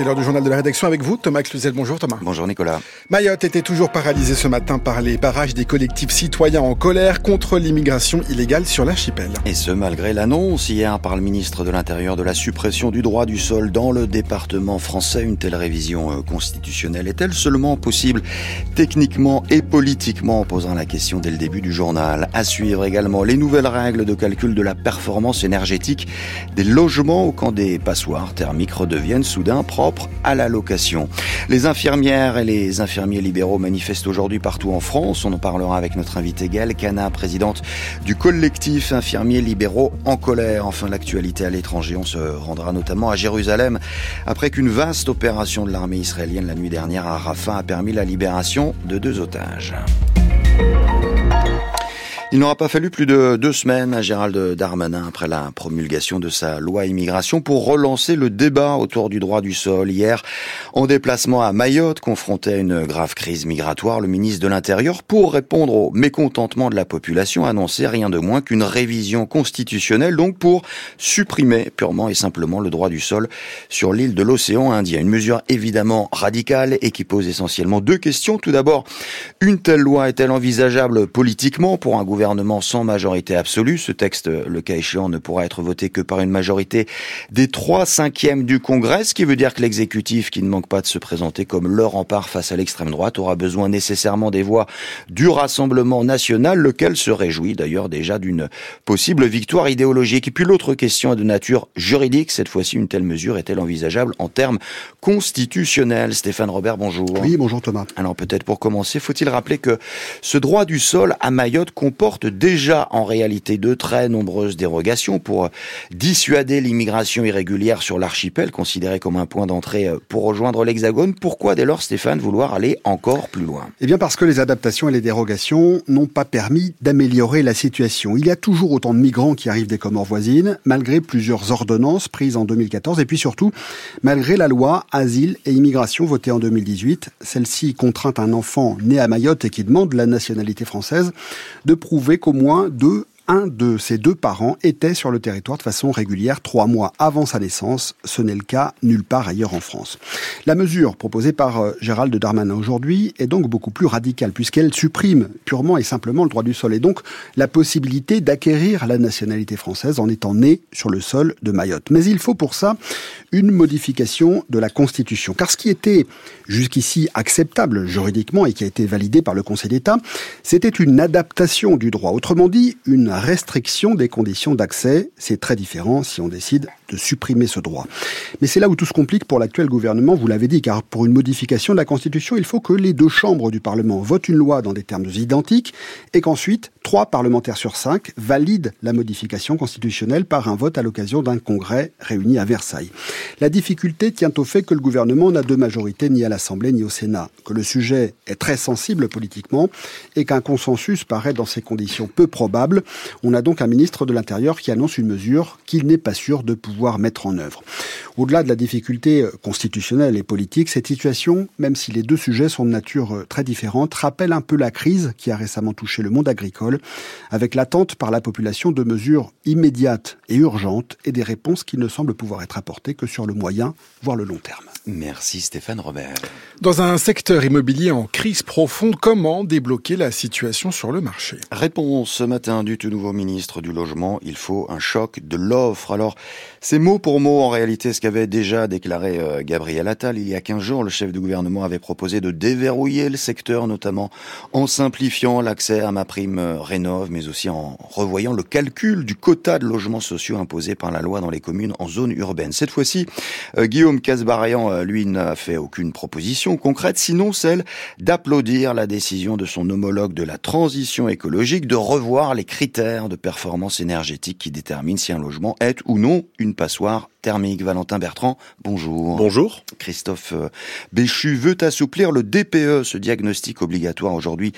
C'est l'heure du journal de la rédaction avec vous, Thomas Cluzel. Bonjour Thomas. Bonjour Nicolas. Mayotte était toujours paralysée ce matin par les barrages des collectifs citoyens en colère contre l'immigration illégale sur l'archipel. Et ce, malgré l'annonce hier par le ministre de l'Intérieur de la suppression du droit du sol dans le département français. Une telle révision euh, constitutionnelle est-elle seulement possible techniquement et politiquement en posant la question dès le début du journal À suivre également les nouvelles règles de calcul de la performance énergétique des logements quand des passoires thermiques redeviennent soudain propres à la location. Les infirmières et les infirmiers libéraux manifestent aujourd'hui partout en France. On en parlera avec notre invitée Gaëlle Cana, présidente du collectif infirmiers libéraux en colère. Enfin, l'actualité à l'étranger, on se rendra notamment à Jérusalem après qu'une vaste opération de l'armée israélienne la nuit dernière à Rafah a permis la libération de deux otages. Il n'aura pas fallu plus de deux semaines à Gérald Darmanin après la promulgation de sa loi immigration pour relancer le débat autour du droit du sol. Hier, en déplacement à Mayotte, confronté à une grave crise migratoire, le ministre de l'Intérieur, pour répondre au mécontentement de la population, annonçait rien de moins qu'une révision constitutionnelle, donc pour supprimer purement et simplement le droit du sol sur l'île de l'océan Indien. Une mesure évidemment radicale et qui pose essentiellement deux questions. Tout d'abord, une telle loi est-elle envisageable politiquement pour un gouvernement gouvernement sans majorité absolue. Ce texte, le cas échéant, ne pourra être voté que par une majorité des trois cinquièmes du Congrès, ce qui veut dire que l'exécutif, qui ne manque pas de se présenter comme leur rempart face à l'extrême droite, aura besoin nécessairement des voix du Rassemblement national, lequel se réjouit d'ailleurs déjà d'une possible victoire idéologique. Et puis l'autre question est de nature juridique. Cette fois-ci, une telle mesure est-elle envisageable en termes constitutionnels? Stéphane Robert, bonjour. Oui, bonjour Thomas. Alors peut-être pour commencer, faut-il rappeler que ce droit du sol à Mayotte comporte déjà en réalité de très nombreuses dérogations pour dissuader l'immigration irrégulière sur l'archipel, considéré comme un point d'entrée euh, pour rejoindre l'Hexagone. Pourquoi dès lors, Stéphane, vouloir aller encore plus loin? Eh bien parce que les adaptations et les dérogations n'ont pas permis d'améliorer la situation. Il y a toujours autant de migrants qui arrivent des Comores voisines, malgré plusieurs ordonnances prises en 2014, et puis surtout, malgré la loi Asile et Immigration votée en 2018. Celle-ci contraint un enfant né à Mayotte et qui demande la nationalité française de prouver qu'au moins deux un de ses deux parents était sur le territoire de façon régulière trois mois avant sa naissance. Ce n'est le cas nulle part ailleurs en France. La mesure proposée par euh, Gérald Darmanin aujourd'hui est donc beaucoup plus radicale puisqu'elle supprime purement et simplement le droit du sol et donc la possibilité d'acquérir la nationalité française en étant né sur le sol de Mayotte. Mais il faut pour ça une modification de la Constitution. Car ce qui était jusqu'ici acceptable juridiquement et qui a été validé par le Conseil d'État, c'était une adaptation du droit. Autrement dit, une restriction des conditions d'accès. C'est très différent si on décide de supprimer ce droit. Mais c'est là où tout se complique pour l'actuel gouvernement, vous l'avez dit, car pour une modification de la Constitution, il faut que les deux chambres du Parlement votent une loi dans des termes identiques et qu'ensuite, trois parlementaires sur cinq valident la modification constitutionnelle par un vote à l'occasion d'un congrès réuni à Versailles. La difficulté tient au fait que le gouvernement n'a de majorité ni à l'Assemblée ni au Sénat, que le sujet est très sensible politiquement et qu'un consensus paraît dans ces conditions peu probable. On a donc un ministre de l'Intérieur qui annonce une mesure qu'il n'est pas sûr de pouvoir mettre en œuvre. Au-delà de la difficulté euh, constitutionnelle et politique, cette situation, même si les deux sujets sont de nature euh, très différente, rappelle un peu la crise qui a récemment touché le monde agricole, avec l'attente par la population de mesures immédiates et urgentes et des réponses qui ne semblent pouvoir être apportées que sur le moyen, voire le long terme. Merci Stéphane Robert. Dans un secteur immobilier en crise profonde, comment débloquer la situation sur le marché? Réponse ce matin du tout nouveau ministre du Logement, il faut un choc de l'offre. Alors, c'est mot pour mot en réalité ce qu'avait déjà déclaré euh, Gabriel Attal il y a 15 jours. Le chef du gouvernement avait proposé de déverrouiller le secteur, notamment en simplifiant l'accès à ma prime euh, rénov, mais aussi en revoyant le calcul du quota de logements sociaux imposé par la loi dans les communes en zone urbaine. Cette fois-ci, euh, Guillaume Casbarian, lui, n'a fait aucune proposition concrète, sinon celle d'applaudir la décision de son homologue de la transition écologique de revoir les critères de performance énergétique qui déterminent si un logement est ou non une passoire thermique. Valentin Bertrand, bonjour. Bonjour. Christophe euh, Béchu veut assouplir le DPE, ce diagnostic obligatoire aujourd'hui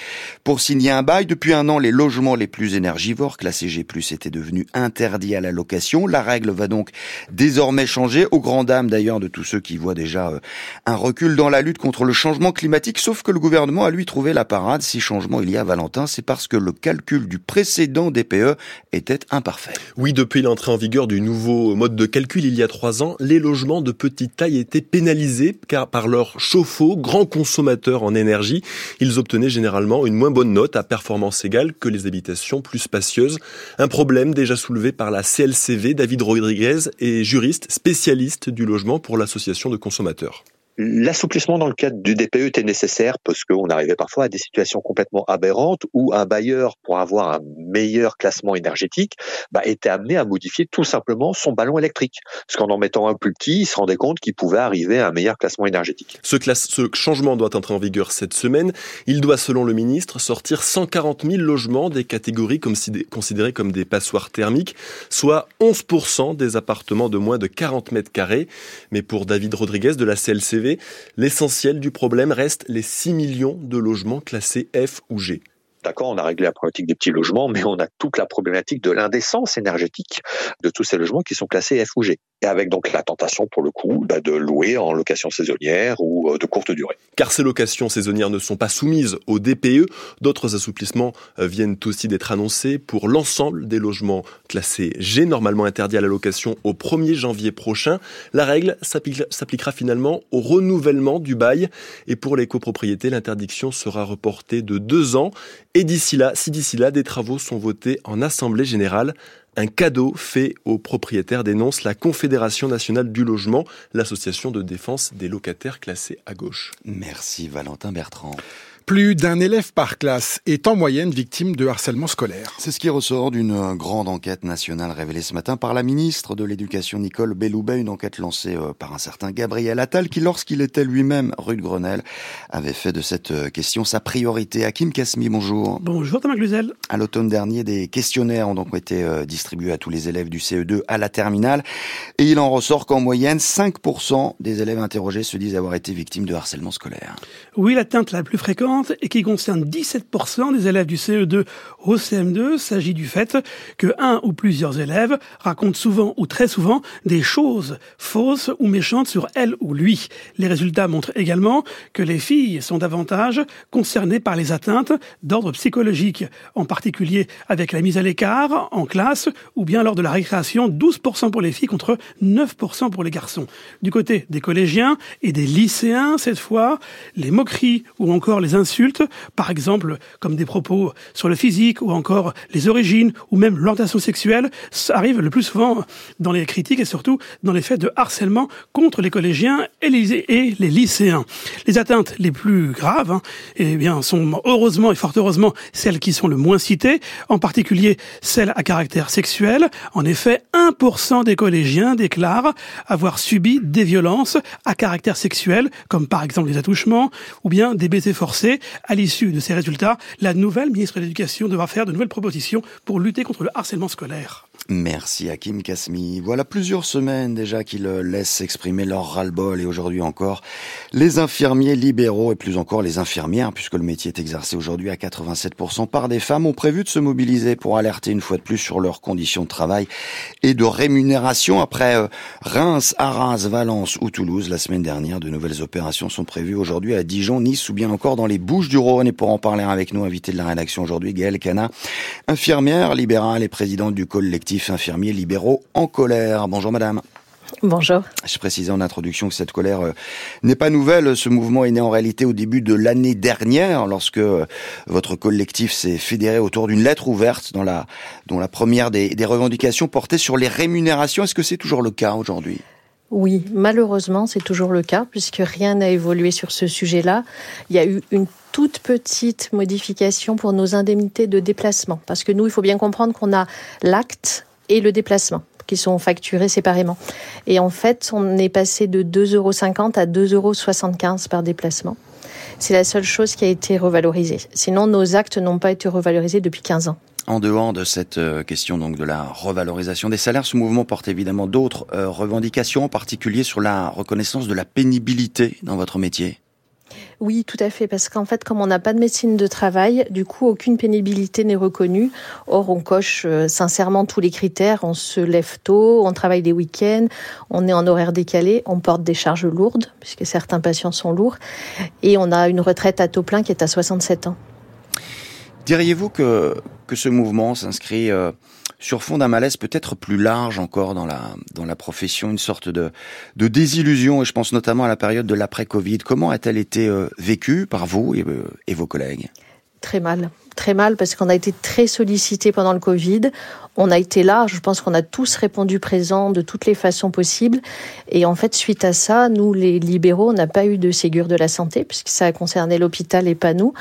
pour signer un bail. Depuis un an, les logements les plus énergivores, classés G+, étaient devenus interdits à la location. La règle va donc désormais changer, au grand dam d'ailleurs de tous ceux qui voient déjà euh, un recul dans la lutte contre le changement climatique, sauf que le gouvernement a lui trouvé la parade. Si changement il y a, Valentin, c'est parce que le calcul du précédent DPE était imparfait. Oui, depuis l'entrée en vigueur du nouveau mode de calcul, il y a trois ans, les logements de petite taille étaient pénalisés car par leurs chauffe-eau, grands consommateurs en énergie, ils obtenaient généralement une moins bonne note à performance égale que les habitations plus spacieuses. Un problème déjà soulevé par la CLCV. David Rodriguez est juriste spécialiste du logement pour l'association de consommateurs. L'assouplissement dans le cadre du DPE était nécessaire parce qu'on arrivait parfois à des situations complètement aberrantes où un bailleur, pour avoir un meilleur classement énergétique, bah, était amené à modifier tout simplement son ballon électrique. Parce qu'en en mettant un plus petit, il se rendait compte qu'il pouvait arriver à un meilleur classement énergétique. Ce, changement doit entrer en vigueur cette semaine. Il doit, selon le ministre, sortir 140 000 logements des catégories considérées comme des passoires thermiques, soit 11% des appartements de moins de 40 mètres carrés. Mais pour David Rodriguez de la CLCV, l'essentiel du problème reste les 6 millions de logements classés F ou G. D'accord, on a réglé la problématique des petits logements, mais on a toute la problématique de l'indécence énergétique de tous ces logements qui sont classés F ou G et avec donc la tentation pour le coup bah, de louer en location saisonnière ou euh, de courte durée. Car ces locations saisonnières ne sont pas soumises au DPE, d'autres assouplissements euh, viennent aussi d'être annoncés pour l'ensemble des logements classés G, normalement interdits à la location au 1er janvier prochain. La règle s'appliquera finalement au renouvellement du bail et pour les copropriétés, l'interdiction sera reportée de deux ans et d'ici là, si d'ici là des travaux sont votés en assemblée générale, un cadeau fait aux propriétaires, dénonce la Confédération nationale du logement, l'association de défense des locataires classés à gauche. Merci Valentin Bertrand. Plus d'un élève par classe est en moyenne victime de harcèlement scolaire. C'est ce qui ressort d'une grande enquête nationale révélée ce matin par la ministre de l'Éducation Nicole Belloubet, une enquête lancée euh, par un certain Gabriel Attal qui, lorsqu'il était lui-même rue de Grenelle, avait fait de cette euh, question sa priorité. Hakim Kasmi, bonjour. Bonjour Thomas Cluzel. À l'automne dernier, des questionnaires ont donc été euh, distribués à tous les élèves du CE2 à la terminale et il en ressort qu'en moyenne, 5% des élèves interrogés se disent avoir été victimes de harcèlement scolaire. Oui, l'atteinte la plus fréquente et qui concerne 17% des élèves du CE2 au CM2 s'agit du fait que un ou plusieurs élèves racontent souvent ou très souvent des choses fausses ou méchantes sur elle ou lui. Les résultats montrent également que les filles sont davantage concernées par les atteintes d'ordre psychologique, en particulier avec la mise à l'écart en classe ou bien lors de la récréation, 12% pour les filles contre 9% pour les garçons. Du côté des collégiens et des lycéens, cette fois, les moqueries ou encore les insultes, par exemple comme des propos sur le physique ou encore les origines ou même l'orientation sexuelle, arrivent le plus souvent dans les critiques et surtout dans les faits de harcèlement contre les collégiens et les, et les lycéens. Les atteintes les plus graves, hein, eh bien, sont heureusement et fort heureusement celles qui sont le moins citées, en particulier celles à caractère sexuel. En effet, 1% des collégiens déclarent avoir subi des violences à caractère sexuel, comme par exemple des attouchements ou bien des baisers forcés à l'issue de ces résultats, la nouvelle ministre de l'Éducation devra faire de nouvelles propositions pour lutter contre le harcèlement scolaire. Merci Hakim Kasmi. Voilà plusieurs semaines déjà qu'ils laissent exprimer leur ras-le-bol et aujourd'hui encore, les infirmiers libéraux et plus encore les infirmières, puisque le métier est exercé aujourd'hui à 87% par des femmes, ont prévu de se mobiliser pour alerter une fois de plus sur leurs conditions de travail et de rémunération. Après euh, Reims, Arras, Valence ou Toulouse, la semaine dernière, de nouvelles opérations sont prévues aujourd'hui à Dijon, Nice ou bien encore dans les Bouches du Rhône. Et pour en parler avec nous, invité de la rédaction aujourd'hui, Gaëlle Cana, infirmière libérale et présidente du collectif infirmiers libéraux en colère. Bonjour madame. Bonjour. Je précisais en introduction que cette colère euh, n'est pas nouvelle. Ce mouvement est né en réalité au début de l'année dernière, lorsque euh, votre collectif s'est fédéré autour d'une lettre ouverte dont la, dont la première des, des revendications portait sur les rémunérations. Est-ce que c'est toujours le cas aujourd'hui? Oui, malheureusement, c'est toujours le cas, puisque rien n'a évolué sur ce sujet-là. Il y a eu une toute petite modification pour nos indemnités de déplacement. Parce que nous, il faut bien comprendre qu'on a l'acte et le déplacement qui sont facturés séparément. Et en fait, on est passé de 2,50 euros à 2,75 euros par déplacement. C'est la seule chose qui a été revalorisée. Sinon, nos actes n'ont pas été revalorisés depuis 15 ans. En dehors de cette euh, question de la revalorisation des salaires, ce mouvement porte évidemment d'autres euh, revendications, en particulier sur la reconnaissance de la pénibilité dans votre métier. Oui, tout à fait, parce qu'en fait, comme on n'a pas de médecine de travail, du coup, aucune pénibilité n'est reconnue. Or, on coche euh, sincèrement tous les critères. On se lève tôt, on travaille des week-ends, on est en horaire décalé, on porte des charges lourdes, puisque certains patients sont lourds, et on a une retraite à taux plein qui est à 67 ans. Diriez-vous que, que ce mouvement s'inscrit euh, sur fond d'un malaise peut-être plus large encore dans la, dans la profession, une sorte de, de désillusion, et je pense notamment à la période de l'après-Covid. Comment a-t-elle été euh, vécue par vous et, euh, et vos collègues? Très mal très mal parce qu'on a été très sollicité pendant le Covid. On a été là, je pense qu'on a tous répondu présent de toutes les façons possibles. Et en fait, suite à ça, nous, les libéraux, on n'a pas eu de Ségur de la santé puisque ça a concerné l'hôpital et pas nous.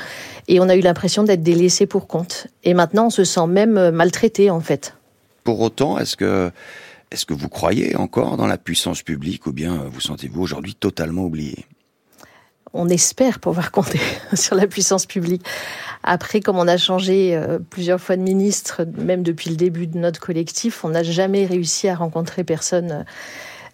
Et on a eu l'impression d'être délaissés pour compte. Et maintenant, on se sent même maltraité, en fait. Pour autant, est-ce que, est-ce que vous croyez encore dans la puissance publique ou bien vous sentez-vous aujourd'hui totalement oublié? On espère pouvoir compter sur la puissance publique. Après, comme on a changé euh, plusieurs fois de ministre, même depuis le début de notre collectif, on n'a jamais réussi à rencontrer personne euh,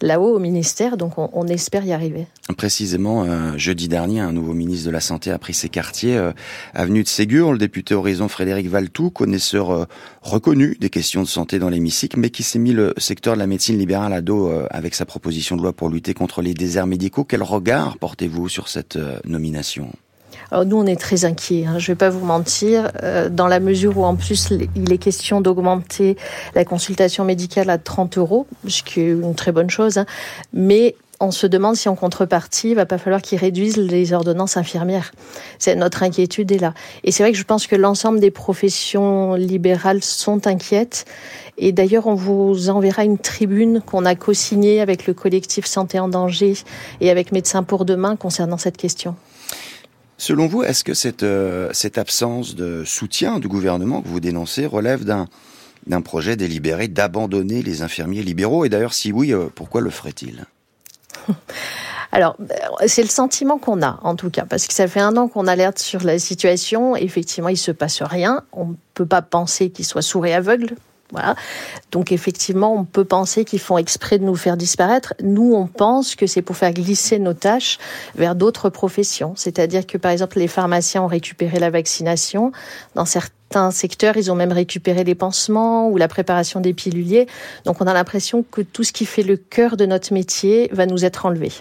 là-haut au ministère, donc on, espère y arriver. Précisément, euh, jeudi dernier, un nouveau ministre de la Santé a pris ses quartiers. Euh, avenue de Ségur, le député Horizon Frédéric Valtou, connaisseur euh, reconnu des questions de santé dans l'hémicycle, mais qui s'est mis le secteur de la médecine libérale à dos avec sa proposition de loi pour lutter contre les déserts médicaux. Quel regard portez-vous sur cette nomination? Alors nous, on est très inquiets, hein, je ne vais pas vous mentir, euh, dans la mesure où en plus il est question d'augmenter la consultation médicale à 30 euros, ce qui est une très bonne chose, hein, mais on se demande si en contrepartie, il va pas falloir qu'ils réduisent les ordonnances infirmières. C'est notre inquiétude est là. Et c'est vrai que je pense que l'ensemble des professions libérales sont inquiètes. Et d'ailleurs, on vous enverra une tribune qu'on a co-signée avec le collectif Santé en danger et avec Médecins pour demain concernant cette question. Selon vous, est-ce que cette, euh, cette absence de soutien du gouvernement que vous dénoncez relève d'un projet délibéré d'abandonner les infirmiers libéraux? Et d'ailleurs, si oui, euh, pourquoi le ferait-il? Alors, c'est le sentiment qu'on a, en tout cas, parce que ça fait un an qu'on alerte sur la situation. Effectivement, il se passe rien. On ne peut pas penser qu'il soit sourd et aveugle, voilà. Donc effectivement, on peut penser qu'ils font exprès de nous faire disparaître. Nous, on pense que c'est pour faire glisser nos tâches vers d'autres professions. C'est-à-dire que par exemple, les pharmaciens ont récupéré la vaccination. Dans certains secteurs, ils ont même récupéré les pansements ou la préparation des piluliers. Donc on a l'impression que tout ce qui fait le cœur de notre métier va nous être enlevé.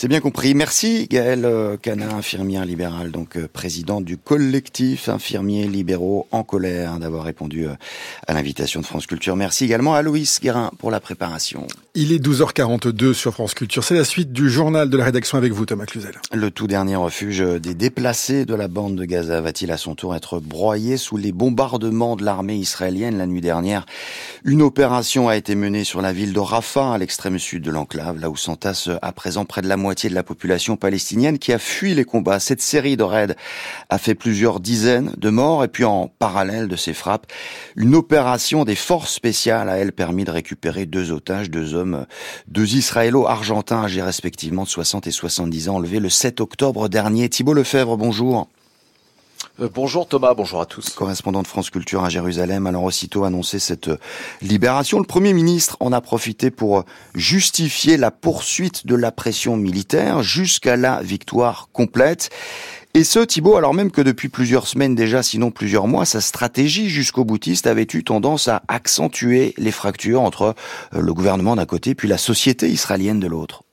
C'est bien compris. Merci Gaëlle euh, Cana, infirmière libérale, donc euh, présidente du collectif infirmiers libéraux en colère, d'avoir répondu euh, à l'invitation de France Culture. Merci également à Louis Guérin pour la préparation. Il est 12h42 sur France Culture. C'est la suite du journal de la rédaction avec vous, Thomas Cluzel. Le tout dernier refuge des déplacés de la bande de Gaza va-t-il à son tour être broyé sous les bombardements de l'armée israélienne la nuit dernière? Une opération a été menée sur la ville de Rafah, à l'extrême sud de l'enclave, là où s'entasse à présent près de la moitié de la population palestinienne qui a fui les combats. Cette série de raids a fait plusieurs dizaines de morts et puis en parallèle de ces frappes, une opération des forces spéciales a elle permis de récupérer deux otages, deux hommes deux Israélo-Argentins âgés respectivement de 60 et 70 ans enlevés le 7 octobre dernier. Thibault Lefebvre, bonjour. Euh, bonjour Thomas, bonjour à tous. Correspondant de France Culture à Jérusalem, alors aussitôt annoncé cette libération, le Premier ministre en a profité pour justifier la poursuite de la pression militaire jusqu'à la victoire complète. Et ce, Thibault, alors même que depuis plusieurs semaines déjà, sinon plusieurs mois, sa stratégie jusqu'au boutiste avait eu tendance à accentuer les fractures entre euh, le gouvernement d'un côté puis la société israélienne de l'autre.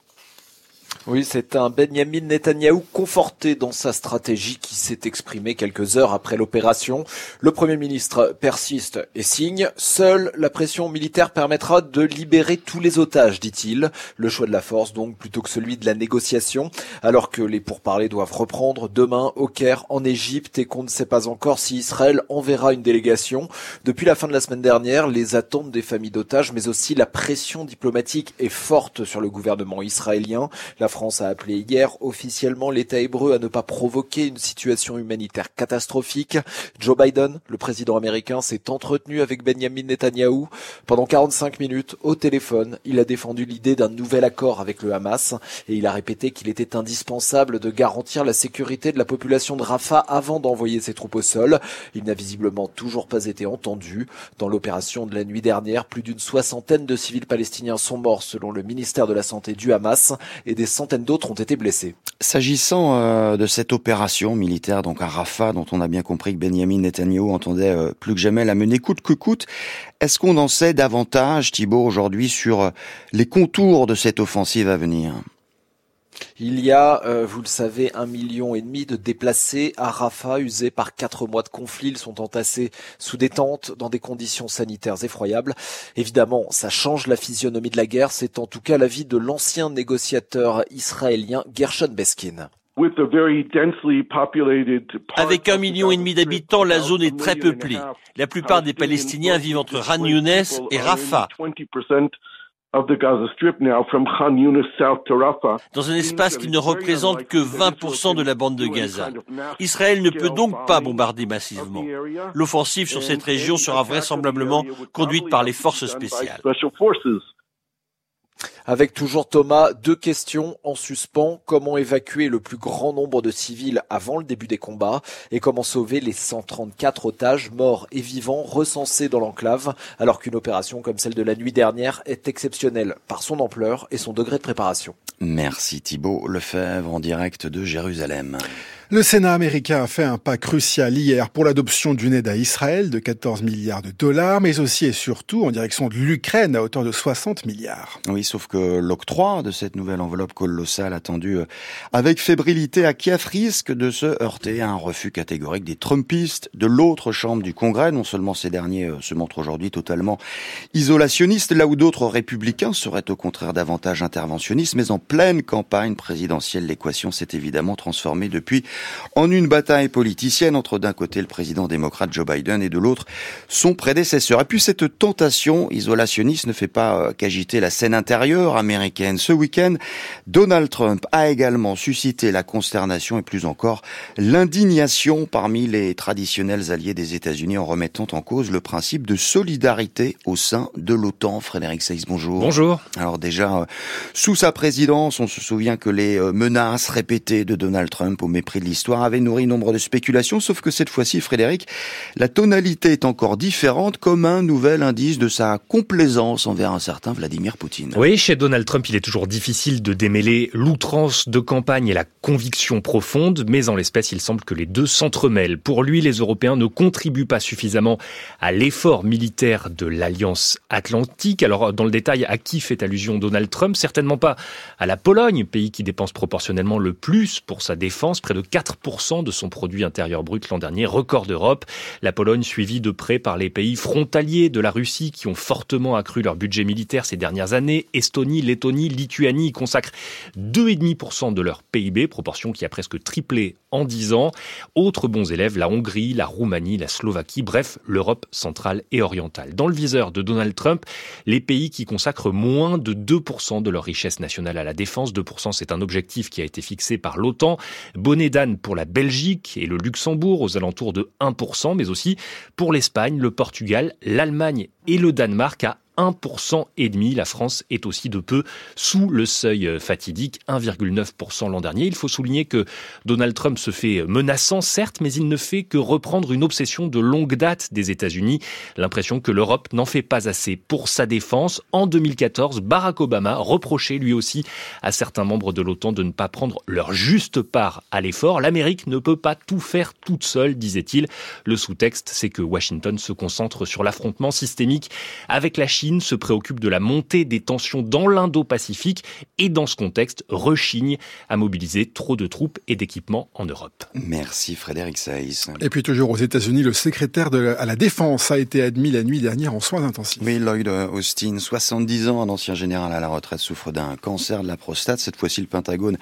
Oui, c'est un Benjamin Netanyahou conforté dans sa stratégie qui s'est exprimé quelques heures après l'opération. Le Premier ministre persiste et signe. Seule la pression militaire permettra de libérer tous les otages, dit-il. Le choix de la force donc plutôt que celui de la négociation, alors que les pourparlers doivent reprendre demain au Caire en Égypte et qu'on ne sait pas encore si Israël enverra une délégation. Depuis la fin de la semaine dernière, les attentes des familles d'otages mais aussi la pression diplomatique est forte sur le gouvernement israélien. France a appelé hier officiellement l'État hébreu à ne pas provoquer une situation humanitaire catastrophique. Joe Biden, le président américain, s'est entretenu avec Benjamin Netanyahou pendant 45 minutes au téléphone. Il a défendu l'idée d'un nouvel accord avec le Hamas et il a répété qu'il était indispensable de garantir la sécurité de la population de Rafah avant d'envoyer ses troupes au sol. Il n'a visiblement toujours pas été entendu. Dans l'opération de la nuit dernière, plus d'une soixantaine de civils palestiniens sont morts selon le ministère de la Santé du Hamas et des centaines d'autres ont été blessés. S'agissant euh, de cette opération militaire donc à Rafah, dont on a bien compris que Benjamin Netanyahu entendait euh, plus que jamais la mener coûte que coûte, est-ce qu'on en sait davantage, Thibault, aujourd'hui, sur euh, les contours de cette offensive à venir? Il y a, euh, vous le savez, un million et demi de déplacés à Rafah, usés par quatre mois de conflit. Ils sont entassés sous des tentes dans des conditions sanitaires effroyables. Évidemment, ça change la physionomie de la guerre. C'est en tout cas l'avis de l'ancien négociateur israélien Gershon Beskin. Avec un million et demi d'habitants, la zone est très peuplée. La plupart des Palestiniens vivent entre Khan Younes et Rafah. Dans un espace qui ne représente que 20% de la bande de Gaza. Israël ne peut donc pas bombarder massivement. L'offensive sur cette région sera vraisemblablement conduite par les forces spéciales. Avec toujours Thomas, deux questions en suspens. Comment évacuer le plus grand nombre de civils avant le début des combats et comment sauver les 134 otages morts et vivants recensés dans l'enclave alors qu'une opération comme celle de la nuit dernière est exceptionnelle par son ampleur et son degré de préparation. Merci Thibault Lefebvre en direct de Jérusalem. Le Sénat américain a fait un pas crucial hier pour l'adoption d'une aide à Israël de 14 milliards de dollars, mais aussi et surtout en direction de l'Ukraine à hauteur de 60 milliards. Oui, sauf que l'octroi de cette nouvelle enveloppe colossale attendue euh, avec fébrilité à Kiev risque de se heurter à un refus catégorique des Trumpistes de l'autre chambre du Congrès. Non seulement ces derniers euh, se montrent aujourd'hui totalement isolationnistes, là où d'autres républicains seraient au contraire davantage interventionnistes, mais en pleine campagne présidentielle, l'équation s'est évidemment transformée depuis en une bataille politicienne entre d'un côté le président démocrate Joe Biden et de l'autre son prédécesseur. Et puis cette tentation isolationniste ne fait pas euh, qu'agiter la scène intérieure américaine. Ce week-end, Donald Trump a également suscité la consternation et plus encore l'indignation parmi les traditionnels alliés des États-Unis en remettant en cause le principe de solidarité au sein de l'OTAN. Frédéric Seyss, bonjour. Bonjour. Alors déjà, euh, sous sa présidence, on se souvient que les euh, menaces répétées de Donald Trump au mépris de l'histoire avait nourri nombre de spéculations, sauf que cette fois-ci, Frédéric, la tonalité est encore différente comme un nouvel indice de sa complaisance envers un certain Vladimir Poutine. Oui, chez Donald Trump, il est toujours difficile de démêler l'outrance de campagne et la conviction profonde, mais en l'espèce, il semble que les deux s'entremêlent. Pour lui, les Européens ne contribuent pas suffisamment à l'effort militaire de l'Alliance Atlantique. Alors, dans le détail, à qui fait allusion Donald Trump? Certainement pas à la Pologne, pays qui dépense proportionnellement le plus pour sa défense, près de 4% de son produit intérieur brut l'an dernier, record d'Europe. La Pologne suivie de près par les pays frontaliers de la Russie qui ont fortement accru leur budget militaire ces dernières années. Estonie, Lettonie, Lituanie y consacrent 2,5% de leur PIB, proportion qui a presque triplé en 10 ans. Autres bons élèves, la Hongrie, la Roumanie, la Slovaquie, bref, l'Europe centrale et orientale. Dans le viseur de Donald Trump, les pays qui consacrent moins de 2% de leur richesse nationale à la défense. 2% c'est un objectif qui a été fixé par l'OTAN. Bonnet pour la Belgique et le Luxembourg aux alentours de 1%, mais aussi pour l'Espagne, le Portugal, l'Allemagne et le Danemark à 1% et demi. La France est aussi de peu sous le seuil fatidique, 1,9% l'an dernier. Il faut souligner que Donald Trump se fait menaçant, certes, mais il ne fait que reprendre une obsession de longue date des États-Unis. L'impression que l'Europe n'en fait pas assez pour sa défense. En 2014, Barack Obama reprochait lui aussi à certains membres de l'OTAN de ne pas prendre leur juste part à l'effort. L'Amérique ne peut pas tout faire toute seule, disait-il. Le sous-texte, c'est que Washington se concentre sur l'affrontement systémique avec la Chine se préoccupe de la montée des tensions dans l'Indo-Pacifique et dans ce contexte rechigne à mobiliser trop de troupes et d'équipements en Europe. Merci Frédéric Saïs. Et puis toujours aux États-Unis, le secrétaire de à la défense a été admis la nuit dernière en soins intensifs. Oui, Lloyd Austin, 70 ans, un ancien général à la retraite, souffre d'un cancer de la prostate. Cette fois-ci, le Pentagone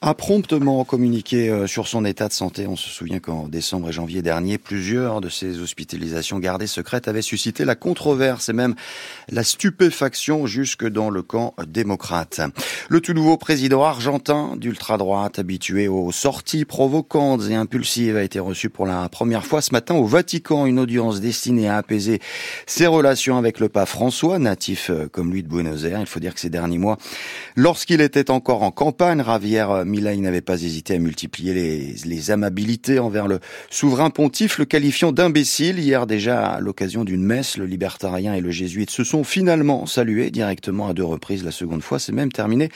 a promptement communiqué euh, sur son état de santé. On se souvient qu'en décembre et janvier dernier, plusieurs de ses hospitalisations gardées secrètes avaient suscité la controverse et même la stupéfaction jusque dans le camp démocrate. Le tout nouveau président argentin d'ultra-droite, habitué aux sorties provocantes et impulsives, a été reçu pour la première fois ce matin au Vatican, une audience destinée à apaiser ses relations avec le pape François, natif euh, comme lui de Buenos Aires. Il faut dire que ces derniers mois, lorsqu'il était encore en campagne, Javier Milei n'avait pas hésité à multiplier les, les amabilités envers le souverain pontife, le qualifiant d'imbécile. Hier déjà, à l'occasion d'une messe, le libertarien et le jésuite se sont finalement salués directement à deux reprises. La seconde fois, c'est même terminé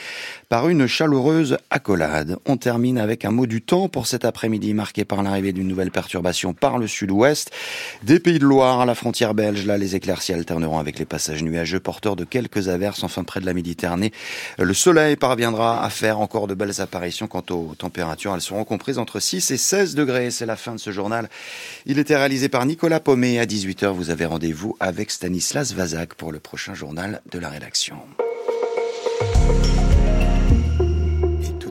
par une chaleureuse accolade. On termine avec un mot du temps pour cet après-midi marqué par l'arrivée d'une nouvelle perturbation par le sud-ouest. Des pays de Loire à la frontière belge, là, les éclaircies alterneront avec les passages nuageux porteurs de quelques averses, enfin près de la Méditerranée. Le soleil parviendra à faire encore de belles apparitions. Quant aux températures, elles seront comprises entre 6 et 16 degrés. C'est la fin de ce journal. Il était réalisé par Nicolas Paumet. À 18h, vous avez rendez-vous avec Stanislas Vazak le prochain journal de la rédaction.